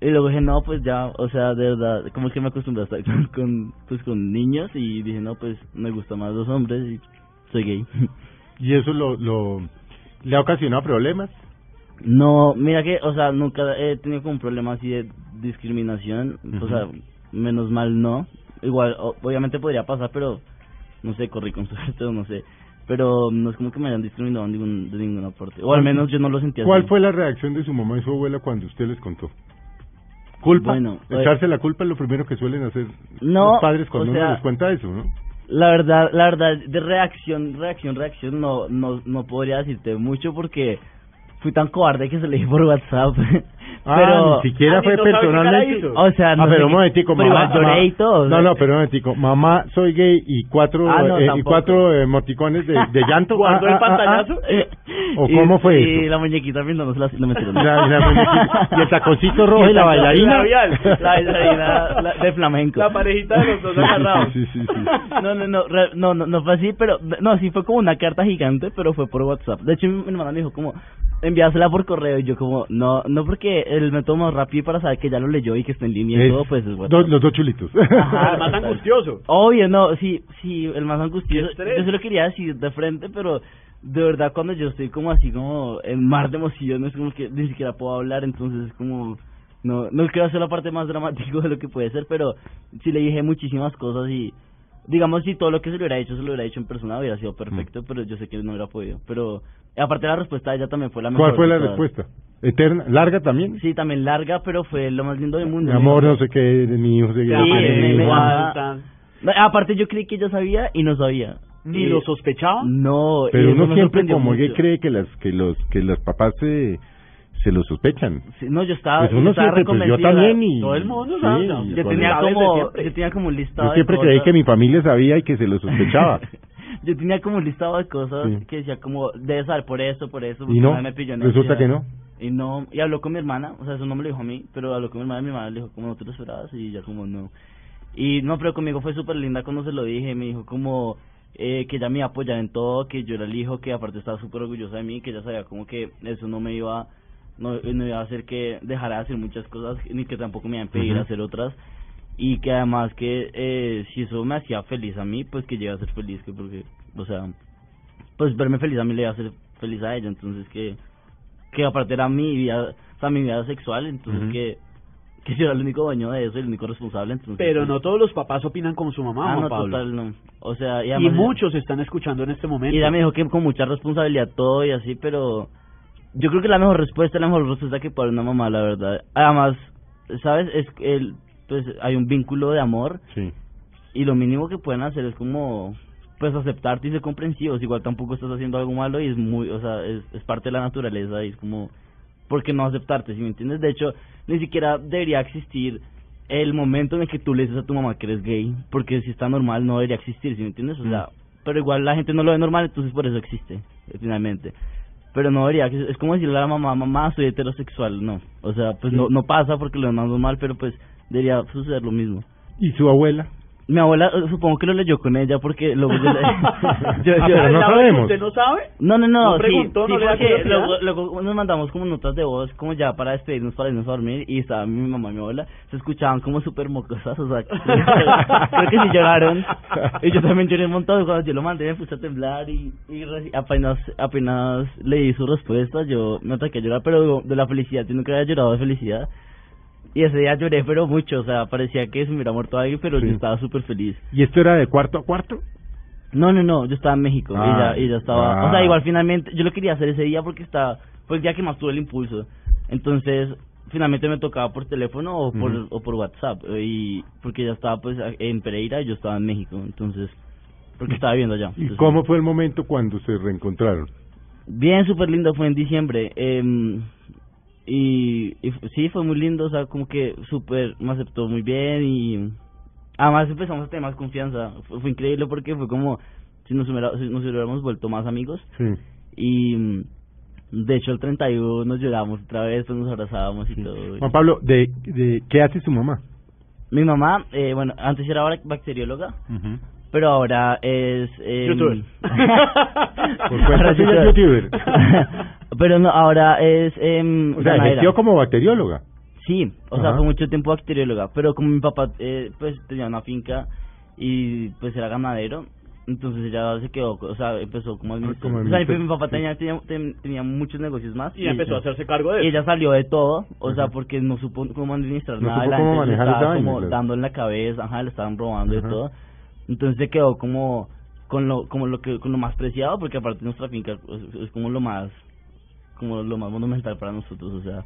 y luego dije, no, pues ya, o sea, de verdad, como que me acostumbré a estar con, pues, con niños y dije, no, pues me gustan más los hombres y soy gay. ¿Y eso lo, lo le ha ocasionado problemas? No, mira que, o sea, nunca he tenido como un problema así de discriminación, o sea, menos mal no. Igual, obviamente podría pasar, pero no sé, corrí con suerte o no sé. Pero no es como que me hayan discriminado de, ningún, de ninguna parte. O al menos yo no lo sentía ¿Cuál fue la reacción de su mamá y su abuela cuando usted les contó? ¿Culpa? Bueno, eh, Echarse la culpa es lo primero que suelen hacer los padres cuando uno les cuenta eso, ¿no? La verdad, la verdad, de reacción, reacción, reacción, no, no, no podría decirte mucho porque fui tan cobarde que se le di por WhatsApp. Ah, pero ni siquiera fue personalmente. O sea, no. Ah, pero un momentico, mamá. Lloré y todo. No, no, pero un momentico. Mamá, soy gay y cuatro, ah, eh, y cuatro eh, moticones de, de llanto. ¿Guardó ah, el pantallazo? ¿O cómo fue eso? Y la muñequita viéndonos la, no me la, la muñequita, y el taconcito rojo y, la bailarina. La bailarina de flamenco. La parejita de los dos agarrados. Sí, sí, sí, No, no, no, no, no, no fue así, pero, no, sí fue como una carta gigante, pero fue por WhatsApp. De hecho, mi, mi hermana me dijo como, enviásela por correo y yo como, no, no porque el método más rápido para saber que ya lo leyó y que está en línea y todo, pues es bueno. los dos chulitos. Ajá, el más angustioso. Obvio, no, sí, sí, el más angustioso. Yo se lo quería decir de frente, pero de verdad cuando yo estoy como así como en mar de emociones, como que ni siquiera puedo hablar, entonces es como... No, no quiero hacer la parte más dramática de lo que puede ser, pero sí le dije muchísimas cosas y digamos si todo lo que se le hubiera hecho se lo hubiera hecho en persona hubiera sido perfecto, mm. pero yo sé que no hubiera podido. Pero aparte la respuesta de ella también fue la mejor. ¿Cuál fue la respuesta? ¿Eterna? ¿Larga también? Sí, también larga, pero fue lo más lindo del mundo. Mi amor, no sé qué, de mi hijo. Sí, Aparte yo creí que ella sabía y no sabía. ¿Ni lo sospechaba? No. Pero uno siempre como que cree que las que los que los papás se se lo sospechan. no, yo estaba, pues siempre, pues yo también y... Todo el mundo yo, tenía como, yo tenía como un listado Yo siempre creí que mi familia sabía y que se lo sospechaba. yo tenía como un listado de cosas que decía como, debe saber por eso, por eso, y no, me pilló resulta que no. Y no, y habló con mi hermana, o sea, eso no me lo dijo a mí, pero habló con mi hermana y mi hermana le dijo como no te lo esperabas y ya como no. Y no, pero conmigo fue súper linda cuando se lo dije, me dijo como eh, que ella me iba a en todo, que yo era el hijo, que aparte estaba súper orgullosa de mí, que ella sabía como que eso no me iba no, no iba a hacer que dejara de hacer muchas cosas, ni que tampoco me iba a impedir hacer otras, y que además que eh, si eso me hacía feliz a mí, pues que llegue a ser feliz, que porque, o sea, pues verme feliz a mí le iba a hacer feliz a ella, entonces que, que aparte era mi vida, o sea, mi vida sexual, entonces que que yo era el único dueño de eso, el único responsable. Entonces, Pero no todos los papás opinan como su mamá, ah, no, Total, no. O sea, y, y muchos están escuchando en este momento. Y ella me dijo que con mucha responsabilidad todo y así, pero yo creo que la mejor respuesta es la mejor respuesta que para una mamá, la verdad. Además, ¿sabes? Es el, pues hay un vínculo de amor. Sí. Y lo mínimo que pueden hacer es como pues aceptarte y ser comprensivos. Igual tampoco estás haciendo algo malo y es muy, o sea, es, es parte de la naturaleza y es como ¿por qué no aceptarte? si me entiendes? De hecho, ni siquiera debería existir el momento en el que tú le dices a tu mamá que eres gay, porque si está normal no debería existir, si me entiendes? O sea, mm. pero igual la gente no lo ve normal, entonces por eso existe, finalmente pero no debería, es como decirle a la mamá, mamá, soy heterosexual, no, o sea, pues no, no pasa porque lo demás mal, pero pues debería suceder lo mismo. ¿Y su abuela? Mi abuela, eh, supongo que lo leyó con ella porque luego yo, yo, yo ah, no sabemos. ¿Usted no sabe? No, no, no. ¿No preguntó, sí, no porque luego, luego, nos mandamos como notas de voz, como ya para despedirnos, para irnos a dormir, y estaba mi mamá y mi abuela, se escuchaban como súper mocosas, o sea, creo que sí lloraron. Y yo también lloré un montón cuando yo lo mandé, me puse a temblar y, y apenas, apenas leí su respuesta, yo me ataqué a llorar, pero de la felicidad, yo nunca había llorado de felicidad. Y ese día lloré, pero mucho, o sea, parecía que se me hubiera muerto alguien, pero yo estaba súper feliz. ¿Y esto era de cuarto a cuarto? No, no, no, yo estaba en México y, ya, y ya estaba... O sea, ah. igual finalmente, yo lo quería hacer ese día porque estaba... Fue el día que más tuve el impulso. Entonces, finalmente me tocaba por teléfono o por, o por WhatsApp. Y porque ya estaba pues en Pereira y yo estaba en México. Entonces, porque estaba viviendo allá. ¿Y cómo fue el momento cuando se reencontraron? Bien, súper lindo, fue en diciembre. Eh, y, sí, fue muy lindo, o sea, como que súper, me aceptó muy bien y además empezamos a tener más confianza. Fue, increíble porque fue como si nos, hubiera, si nos hubiéramos vuelto más amigos. Sí. Y de hecho el 31 nos lloramos otra vez, pues nos abrazábamos y todo. Juan Pablo, ¿de, de qué hace su mamá? Mi mamá, eh, bueno, antes era bacterióloga. Pero ahora es... Eh, YouTuber. ahora es YouTuber. Pero no, ahora es... Eh, o sea, ejerció como bacterióloga. Sí, o sea, fue mucho tiempo bacterióloga, pero como mi papá eh, pues tenía una finca y pues era ganadero, entonces ella se quedó, o sea, empezó como administrador. O sea, mi papá tenía, tenía, muchos negocios más. Y, empezó a hacerse cargo de eso. Y ella salió de todo, o sea, porque no supo cómo administrar nada. Supo la cómo gente estaba como dando en la cabeza, ajá, le estaban robando y todo. Entonces se quedó como con lo como lo que con lo más preciado porque aparte nuestra finca es, como lo más como lo más monumental para nosotros o sea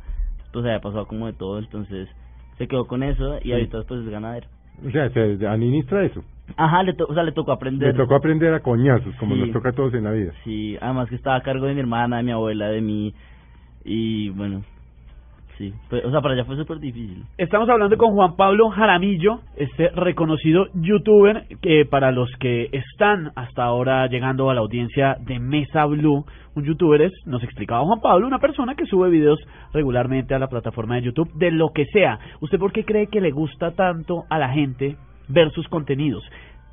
pues había pasado como de todo entonces se quedó con eso y ahorita después es ganadero o sea se administra eso Ajá, le o sea, le tocó aprender. Le tocó aprender a coñazos, como nos toca a todos en la vida. Sí, además que estaba a cargo de mi hermana, de mi abuela, de mí. Y bueno, Sí, o sea, para allá fue súper difícil. Estamos hablando con Juan Pablo Jaramillo, este reconocido youtuber que para los que están hasta ahora llegando a la audiencia de Mesa Blue, un youtuber es, nos explicaba Juan Pablo, una persona que sube videos regularmente a la plataforma de YouTube de lo que sea. ¿Usted por qué cree que le gusta tanto a la gente ver sus contenidos?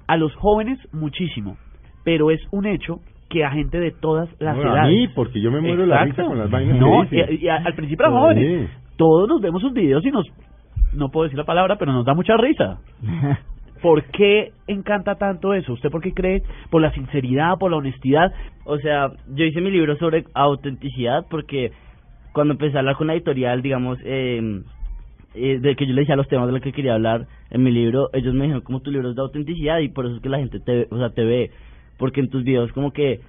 A los jóvenes muchísimo, pero es un hecho que a gente de todas las edades. A mí, porque yo me muero la risa con las vainas. No, y, al principio eran jóvenes. Todos nos vemos sus videos y nos, no puedo decir la palabra, pero nos da mucha risa. ¿Por qué encanta tanto eso? ¿Usted por qué cree? ¿Por la sinceridad, por la honestidad? O sea, yo hice mi libro sobre autenticidad porque cuando empecé a hablar con la editorial, digamos, eh, eh, de que yo le decía los temas de los que quería hablar en mi libro, ellos me dijeron como tu libro es de autenticidad y por eso es que la gente te, o sea, te ve porque en tus videos como que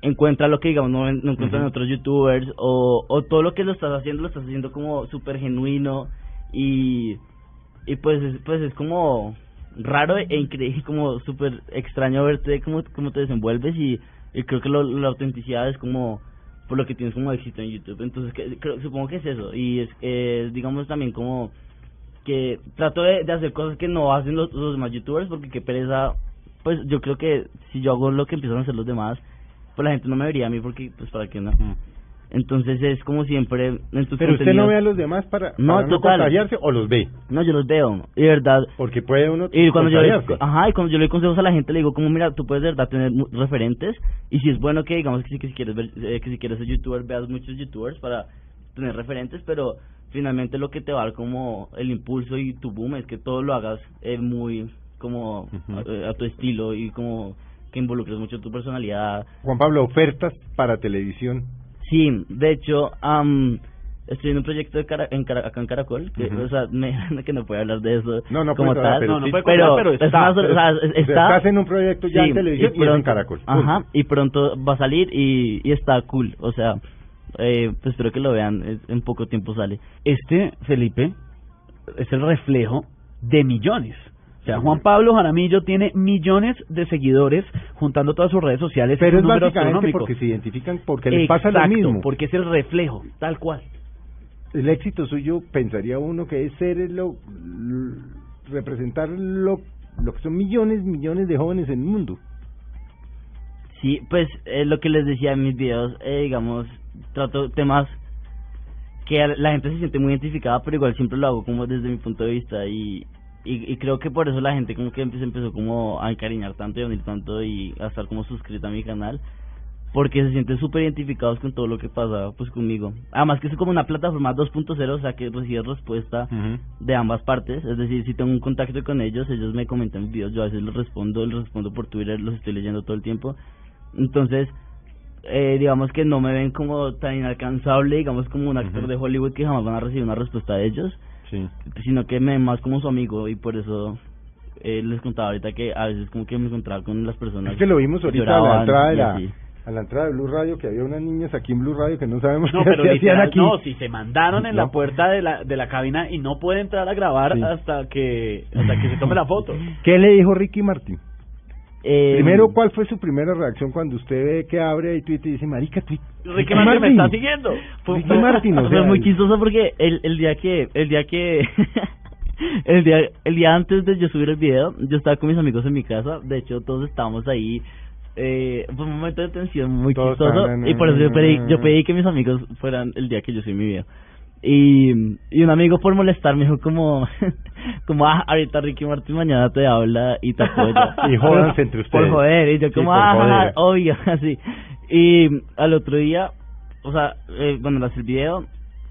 encuentra lo que digamos no, no encuentran otros youtubers o, o todo lo que lo estás haciendo lo estás haciendo como súper genuino y y pues pues es como raro e increíble como súper extraño verte cómo, cómo te desenvuelves y, y creo que la autenticidad es como por lo que tienes como éxito en YouTube. Entonces creo, supongo que es eso y es, digamos también como que trato de, de, hacer cosas que no hacen los, los demás youtubers porque qué pereza pues yo creo que si yo hago lo que empiezan a hacer los demás, pues la gente no me vería a mí porque, pues para qué no. Entonces es como siempre. Pero usted no ve a los demás para no, contagiarse o los ve. No, yo los veo, y verdad. Porque puede uno y cuando yo le, Ajá, y cuando yo le doy consejos a la gente le digo como mira, tú puedes de verdad tener referentes y si es bueno que digamos que, que si quieres ver, eh, que si quieres ser youtuber veas muchos youtubers para tener referentes, pero finalmente lo que te va a dar como el impulso y tu boom es que todo lo hagas eh, muy como a, tu estilo y como que involucres mucho tu personalidad. Juan Pablo, ofertas para televisión. Sí, de hecho, um, estoy en un proyecto de cara, en acá en Caracol, que, o sea, me, que no puedo hablar de eso no, no como tal. Pero, no, no pero, pero está, o sea, está, estás en un proyecto ya en televisión y, pronto, en Caracol. Ajá, y pronto va a salir y, y está cool, o sea, eh, pues espero que lo vean, en poco tiempo sale. Este, Felipe, es el reflejo de millones o sea, Juan Pablo Jaramillo tiene millones de seguidores juntando todas sus redes sociales. Pero es básicamente porque se identifican, porque les pasa lo mismo. porque es el reflejo, tal cual. El éxito suyo, pensaría uno que es ser lo, representar lo, lo que son millones, millones de jóvenes en el mundo. Sí, pues es lo que les decía en mis videos, eh, digamos, trato temas que la gente se siente muy identificada, pero igual siempre lo hago como desde mi punto de vista y y, y creo que por eso la gente como que se empezó como a encariñar tanto y a unir tanto y a estar como suscrita a mi canal porque se sienten súper identificados con todo lo que pasa pues conmigo. Además que es como una plataforma 2.0, o sea que recibe respuesta de ambas partes, es decir, si tengo un contacto con ellos, ellos me comentan videos, yo a veces les respondo, les respondo por Twitter, los estoy leyendo todo el tiempo. Entonces, eh, digamos que no me ven como tan inalcanzable, digamos como un actor de Hollywood que jamás van a recibir una respuesta de ellos sino que me más como su amigo y por eso eh, les contaba ahorita que a veces como que me encontraba con las personas. Es que lo vimos ahorita a la entrada de la, a la entrada de Blue Radio que había unas niñas aquí en Blue Radio que no sabemos no, pero hacían aquí. No, si se mandaron en la puerta de la de la cabina y no puede entrar a grabar hasta que hasta que se tome la foto. ¿Qué le dijo Ricky Martín? Eh, Primero, ¿cuál fue su primera reacción cuando usted ve que abre y Twitter y dice, marica, tweet, Ricky, Martin, me está siguiendo? Fue, Martin, o sea, muy chistoso porque el, el día que, el día que, el día, el día antes de yo subir el video, yo estaba con mis amigos en mi casa, de hecho todos estábamos ahí, eh, fue un momento de tensión muy chistoso y por eso yo pedí, yo pedí que mis amigos fueran el día que yo subí mi video. Y, y un amigo por molestar me dijo como, como ah, ahorita Ricky Martin mañana te habla y te apoya. y jodanse entre ustedes. Por joder, y yo como, ah, obvio, así. Y al otro día, o sea, eh, cuando lancé el video,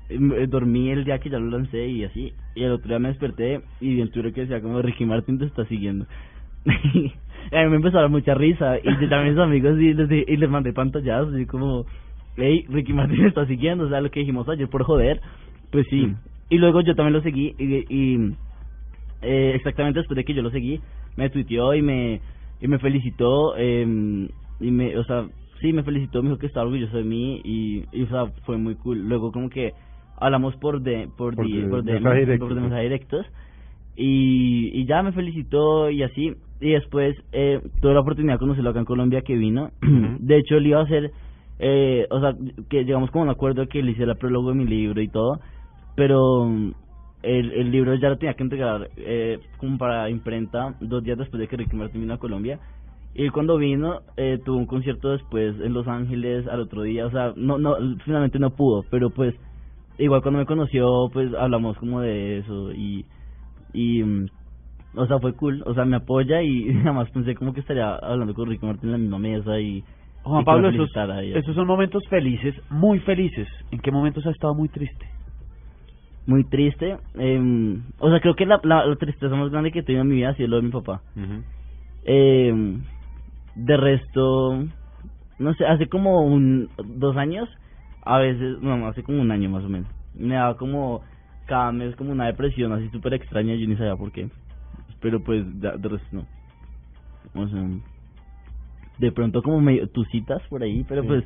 eh, dormí el día que ya lo lancé y así. Y el otro día me desperté y vi en Twitter que decía como Ricky Martin te está siguiendo. y a mí me empezó a dar mucha risa. Y yo también a mis amigos y les, y les mandé pantallazos así como hey, Ricky Martin está siguiendo, o sea, lo que dijimos ayer por joder, pues sí. Mm. Y luego yo también lo seguí y, y eh, exactamente después de que yo lo seguí, me tuiteó y me y me felicitó eh, y me, o sea, sí me felicitó, me dijo que estaba orgulloso de mí y, y o sea, fue muy cool. Luego como que hablamos por de por, por, de, por, de, mensajes directos y, y ya me felicitó y así y después eh, tuve la oportunidad de conocerlo acá en Colombia que vino. de hecho, él iba a hacer eh, o sea, que llegamos como un acuerdo que le hice el prólogo de mi libro y todo, pero mm, el, el libro ya lo tenía que entregar eh, como para imprenta dos días después de que Ricky Martin vino a Colombia. Y cuando vino, eh, tuvo un concierto después en Los Ángeles al otro día, o sea, no, no, finalmente no pudo, pero pues igual cuando me conoció, pues hablamos como de eso y, y, mm, o sea, fue cool, o sea, me apoya y jamás pensé como que estaría hablando con Ricky Martin en la misma mesa y Juan Pablo, esos, esos son momentos felices, muy felices. ¿En qué momentos ha estado muy triste? Muy triste. Eh, o sea, creo que la, la, tristeza más grande que he tenido en mi vida ha sido lo de mi papá. eh, de resto, no sé, hace como un dos años, a veces, no, hace como un año más o menos, me daba como cada mes como una depresión así súper extraña, yo ni sabía por qué. Pero pues, de, de resto no. O sea, de pronto como medio tus citas por ahí, pero pues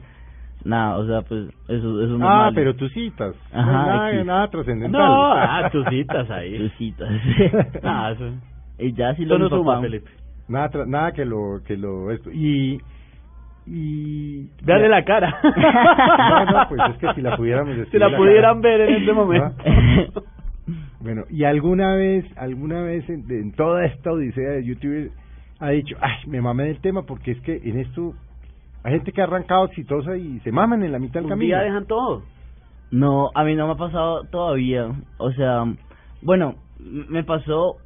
nada, o sea, pues eso, eso no Ah, pero tus citas. Ajá. nada, nada trascendental. No, ah, tus citas ahí. tus citas. ah, eso. Y ya si lo no suma, Felipe. Nada, nada que lo, que lo, esto. Y, y... Dale la cara. no, no, pues es que si la pudiéramos Si la, pudieran ver en este momento. bueno, y alguna vez, alguna vez en, en toda esta odisea de YouTube ha dicho, ay, me mamé del tema porque es que en esto hay gente que ha arrancado exitosa y se maman en la mitad del camino. Un día dejan todo. No, a mí no me ha pasado todavía. O sea, bueno, me pasó,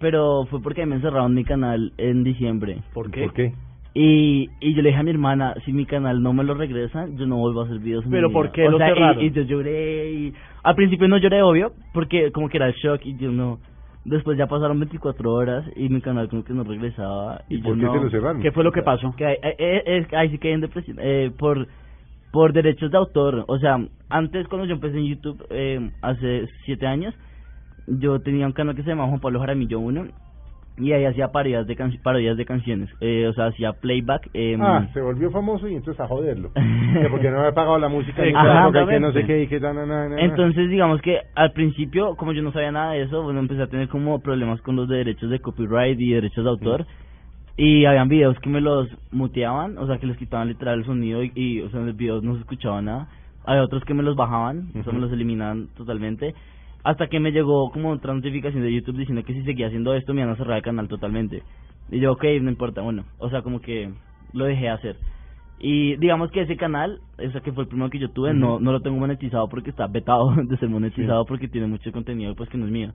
pero fue porque me encerraron mi canal en diciembre. ¿Por qué? ¿Por qué? Y, y yo le dije a mi hermana, si mi canal no me lo regresa, yo no vuelvo a hacer videos. ¿Pero por qué o lo sea, cerraron? Y, y, yo lloré y... Al principio no lloré, obvio, porque como que era el shock y yo no... Después ya pasaron 24 horas y mi canal como que no regresaba. ¿Y, ¿Y por qué no, se lo cerraron? ¿Qué fue lo que pasó? Que ahí, ahí, ahí sí que hay en depresión. Eh, por, por derechos de autor. O sea, antes cuando yo empecé en YouTube, eh, hace 7 años, yo tenía un canal que se llamaba Juan Pablo Jaramillo 1 y ahí hacía parodias de, can parodias de canciones, eh, o sea, hacía playback. Eh, ah, se volvió famoso y entonces a joderlo. porque no había pagado la música, Ajá, que no sé qué, y que no, no, Entonces, digamos que al principio, como yo no sabía nada de eso, bueno, empecé a tener como problemas con los derechos de copyright y derechos de autor. Y habían videos que me los muteaban, o sea, que les quitaban literal el sonido y, y o sea, en los videos no se escuchaba nada. Hay otros que me los bajaban, o sea, me los eliminaban totalmente hasta que me llegó como otra notificación de YouTube diciendo que si seguía haciendo esto me iban a cerrar el canal totalmente. Y yo, ok, no importa, bueno, o sea, como que lo dejé hacer. Y digamos que ese canal, ese que fue el primero que yo tuve, no no lo tengo monetizado porque está vetado de ser monetizado porque tiene mucho contenido pues que no es mío.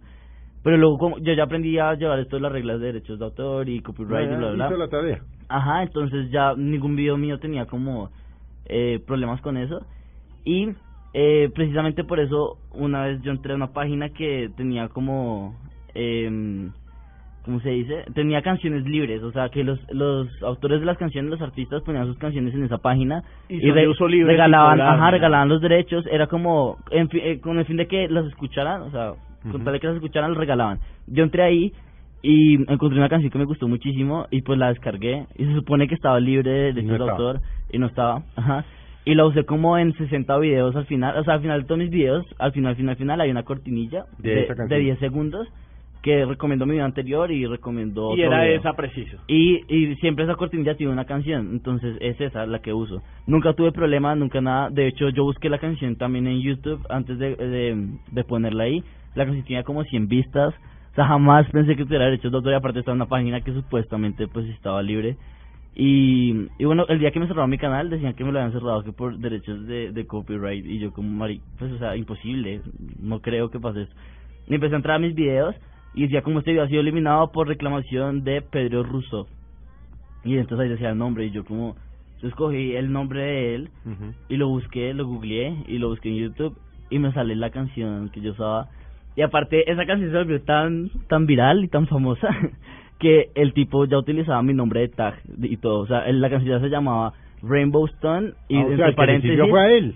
Pero luego como yo ya aprendí a llevar esto de las reglas de derechos de autor y copyright y bla, bla, bla. la tarea. Ajá, entonces ya ningún video mío tenía como eh, problemas con eso. Y eh, precisamente por eso una vez yo entré a una página que tenía como... Eh, ¿cómo se dice? Tenía canciones libres, o sea, que los los autores de las canciones, los artistas ponían sus canciones en esa página y, regalaban, ajá, regalaban los derechos, era como eh, con el fin de que las escucharan, o sea, con tal de que las escucharan los regalaban. Yo entré ahí y encontré una canción que me gustó muchísimo y pues la descargué y se supone que estaba libre de derechos de autor y no estaba, ajá. Y la usé como en 60 videos al final, o sea, al final de todos mis videos, al final, al final, al final hay una cortinilla de, de 10 segundos que recomendó mi video anterior y recomendó y era esa preciso. Y y siempre esa cortinilla tiene una canción entonces es esa la que uso. Nunca tuve problema nunca nada. De hecho yo busqué la canción también en YouTube antes de de, de ponerla ahí. La canción tenía como 100 vistas. O sea jamás pensé que tuviera derechos de autor y aparte estaba en una página que supuestamente pues estaba libre y, y bueno, el día que me cerraron mi canal decían que me lo habían cerrado que por derechos de, de copyright y yo como mari, pues o sea, imposible, no creo que pase eso. Y empecé a entrar a mis videos y decía como este video ha sido eliminado por reclamación de Pedro Russo. Y entonces ahí decía el nombre y yo como yo escogí el nombre de él y lo busqué, lo googleé y lo busqué en YouTube y me sale la canción que yo usaba. Y aparte esa canción se volvió tan tan viral y tan famosa que el tipo ya utilizaba mi nombre de tag y todo, o sea, la canción ya se llamaba Rainbow Stone y ah, entre paréntesis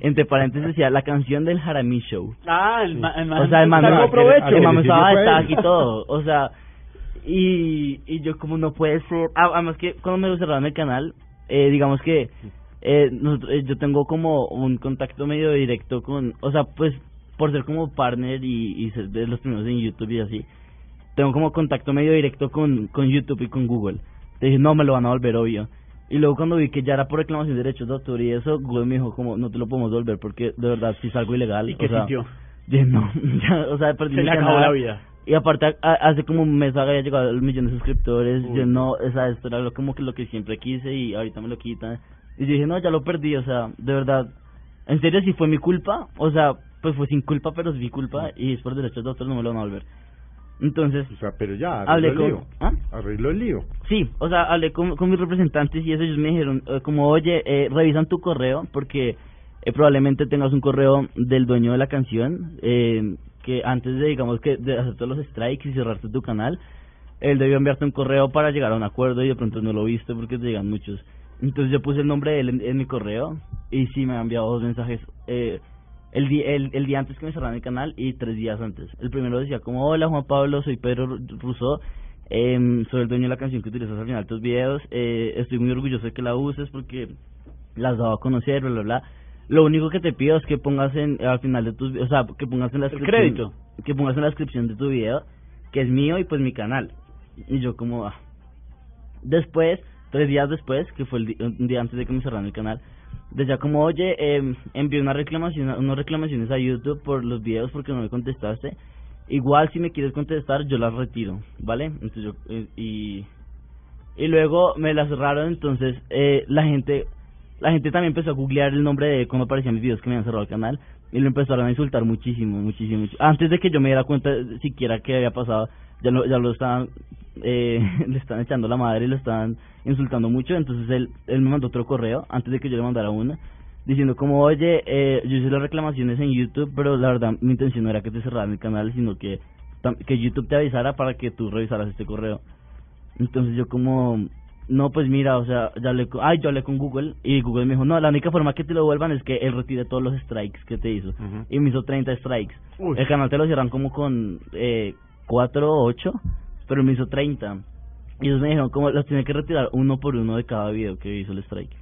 entre paréntesis decía la canción del Harami Show. Ah, el, el, o sea, el man, el estaba y todo, o sea, y y yo como no puede ser, ah, además que cuando me cerraron el canal, eh, digamos que eh, eh, yo tengo como un contacto medio directo con, o sea, pues por ser como partner y, y ser de los primeros en YouTube y así, tengo como contacto medio directo con, con YouTube y con Google. Te dije, no, me lo van a volver obvio. Y luego cuando vi que ya era por reclamación de derechos de autor y eso, Google me dijo como no te lo podemos devolver porque de verdad si es algo ilegal. ¿Y qué sitio? no, ya, o sea, perdí Se le acabó la vida. Y aparte hace como un mes había llegado al millón de suscriptores, yo no, o sea, esto era como que lo que siempre quise y ahorita me lo quitan. Y yo dije, no, ya lo perdí, o sea, de verdad, en serio si fue mi culpa, o sea, pues fue sin culpa, pero es mi culpa y es por derechos de autor no me lo van a volver. Entonces, o sea, pero ya hablé con, el lío. ¿ah? Arregló el lío. Sí, o sea, hablé con, con mis representantes y ellos me dijeron, eh, como, oye, eh, revisan tu correo porque eh, probablemente tengas un correo del dueño de la canción eh, que antes de, digamos, que de hacer todos los strikes y cerrarte tu canal, él debió enviarte un correo para llegar a un acuerdo y de pronto no lo viste porque te llegan muchos. Entonces yo puse el nombre de él en, en mi correo y sí me ha enviado dos mensajes. Eh, el, día, el, el día antes que me cerraran el canal y tres días antes. El primero decía como, hola Juan Pablo, soy Pedro Rousseau, eh, soy el dueño de la canción que utilizas al final de tus videos, eh, estoy muy orgulloso de que la uses porque la has dado a conocer, bla, bla, bla. Lo único que te pido es que pongas en, al final de tus o sea, que pongas en la descripción, crédito. que pongas en la descripción de tu video, que es mío y pues mi canal. Y yo como, ah. Después, tres días después, que fue el un día antes de que me cerraran el canal, decía como, oye, eh, envié una reclamación, unas reclamaciones a YouTube por los videos porque no me contestaste. Igual si me quieres contestar, yo las retiro, ¿vale? Entonces yo, eh, y, y luego me las cerraron, entonces eh, la gente la gente también empezó a googlear el nombre de cómo aparecían mis videos que me habían cerrado el canal y lo empezaron a insultar muchísimo, muchísimo. Antes de que yo me diera cuenta siquiera que había pasado, ya lo, ya lo estaban, eh, le están echando la madre y lo estaban insultando mucho, entonces él, él me mandó otro correo antes de que yo le mandara una, diciendo como, oye, eh, yo hice las reclamaciones en YouTube, pero la verdad mi intención no era que te cerraran el canal, sino que, que YouTube te avisara para que tú revisaras este correo. Entonces yo como, no, pues mira, o sea, ya le, ay, yo hablé con Google y Google me dijo, no, la única forma que te lo vuelvan es que él retire todos los strikes que te hizo. Y me hizo 30 strikes. El canal te lo cierran como con eh, 4 o 8, pero me hizo 30. Y ellos me dijeron, como los tiene que retirar uno por uno de cada video que hizo el strike.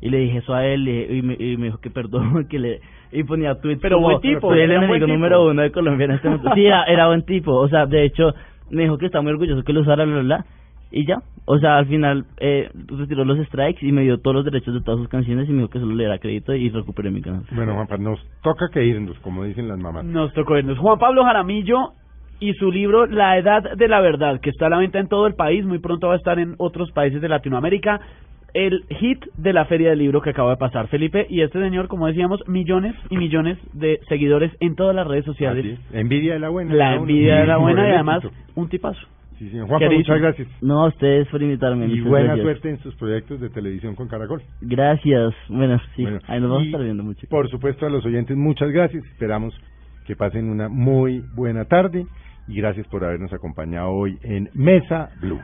Y le dije eso a él y, me, dijo que perdón, que le... Y ponía tweets Pero buen tipo. Soy el enemigo número uno de Colombia en este momento. Sí, era, buen tipo. O sea, de hecho, me dijo que estaba muy orgulloso que lo usara, bla, bla, Y ya. O sea, al final eh, retiró los strikes y me dio todos los derechos de todas sus canciones y me dijo que solo le era crédito y recuperé mi canal. Bueno, Juanpa, nos toca que irnos, como dicen las mamás. Nos tocó irnos. Juan Pablo Jaramillo y su libro La Edad de la Verdad, que está a la venta en todo el país, muy pronto va a estar en otros países de Latinoamérica. el hit de la Feria del Libro que acaba de pasar, Felipe, y este señor, como decíamos, millones y millones de seguidores en todas las redes sociales. Envidia de la buena. La envidia de la buena y además un tipazo. Sí, señor Juanpa, muchas gracias. No, a ustedes por invitarme. Y buena suerte en sus proyectos de televisión con Caracol. Gracias. Bueno, sí, ahí nos vamos a estar viendo mucho. Por supuesto, a los oyentes, muchas gracias. Esperamos que pasen una muy buena tarde y gracias por habernos acompañado hoy en Mesa Blue.